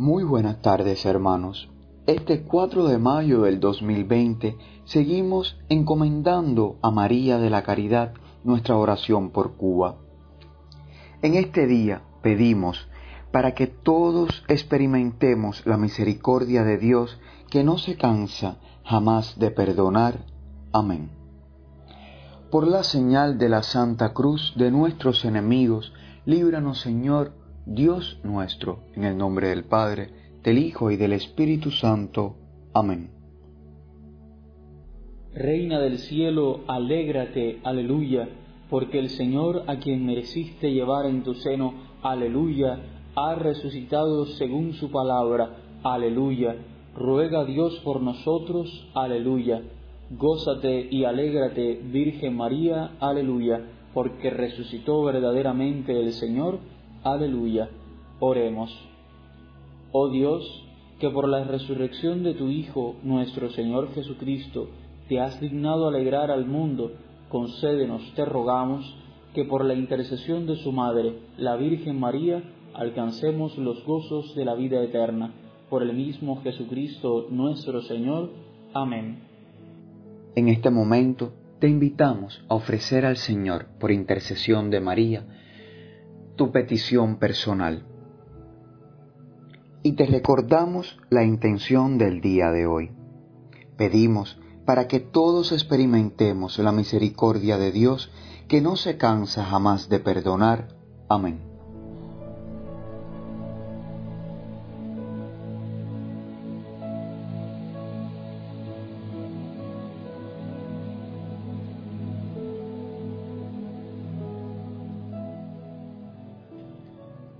Muy buenas tardes hermanos. Este 4 de mayo del 2020 seguimos encomendando a María de la Caridad nuestra oración por Cuba. En este día pedimos para que todos experimentemos la misericordia de Dios que no se cansa jamás de perdonar. Amén. Por la señal de la Santa Cruz de nuestros enemigos, líbranos Señor, Dios nuestro, en el nombre del Padre, del Hijo y del Espíritu Santo. Amén. Reina del cielo, alégrate, aleluya, porque el Señor a quien mereciste llevar en tu seno, aleluya, ha resucitado según su palabra, aleluya. Ruega Dios por nosotros, aleluya. Gózate y alégrate, Virgen María, aleluya, porque resucitó verdaderamente el Señor, Aleluya. Oremos. Oh Dios, que por la resurrección de tu Hijo, nuestro Señor Jesucristo, te has dignado alegrar al mundo, concédenos, te rogamos, que por la intercesión de su Madre, la Virgen María, alcancemos los gozos de la vida eterna. Por el mismo Jesucristo nuestro Señor. Amén. En este momento te invitamos a ofrecer al Señor, por intercesión de María, tu petición personal. Y te recordamos la intención del día de hoy. Pedimos para que todos experimentemos la misericordia de Dios que no se cansa jamás de perdonar. Amén.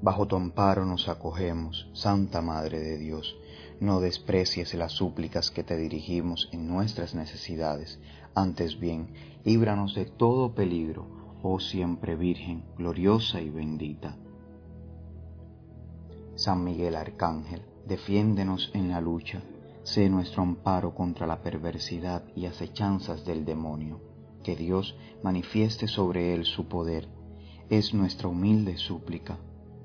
Bajo tu amparo nos acogemos, Santa Madre de Dios, no desprecies las súplicas que te dirigimos en nuestras necesidades, antes bien, líbranos de todo peligro, oh siempre Virgen, gloriosa y bendita. San Miguel Arcángel, defiéndenos en la lucha, sé nuestro amparo contra la perversidad y acechanzas del demonio, que Dios manifieste sobre él su poder, es nuestra humilde súplica,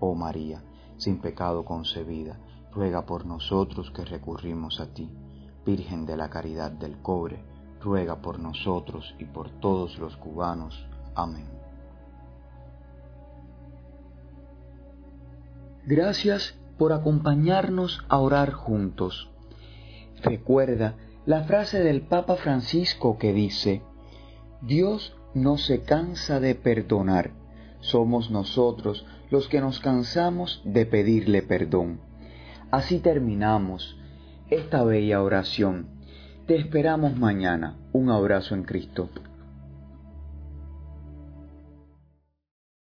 Oh María, sin pecado concebida ruega por nosotros que recurrimos a ti. Virgen de la Caridad del Cobre, ruega por nosotros y por todos los cubanos. Amén. Gracias por acompañarnos a orar juntos. Recuerda la frase del Papa Francisco que dice, Dios no se cansa de perdonar, somos nosotros los que nos cansamos de pedirle perdón. Así terminamos esta bella oración. Te esperamos mañana. Un abrazo en Cristo.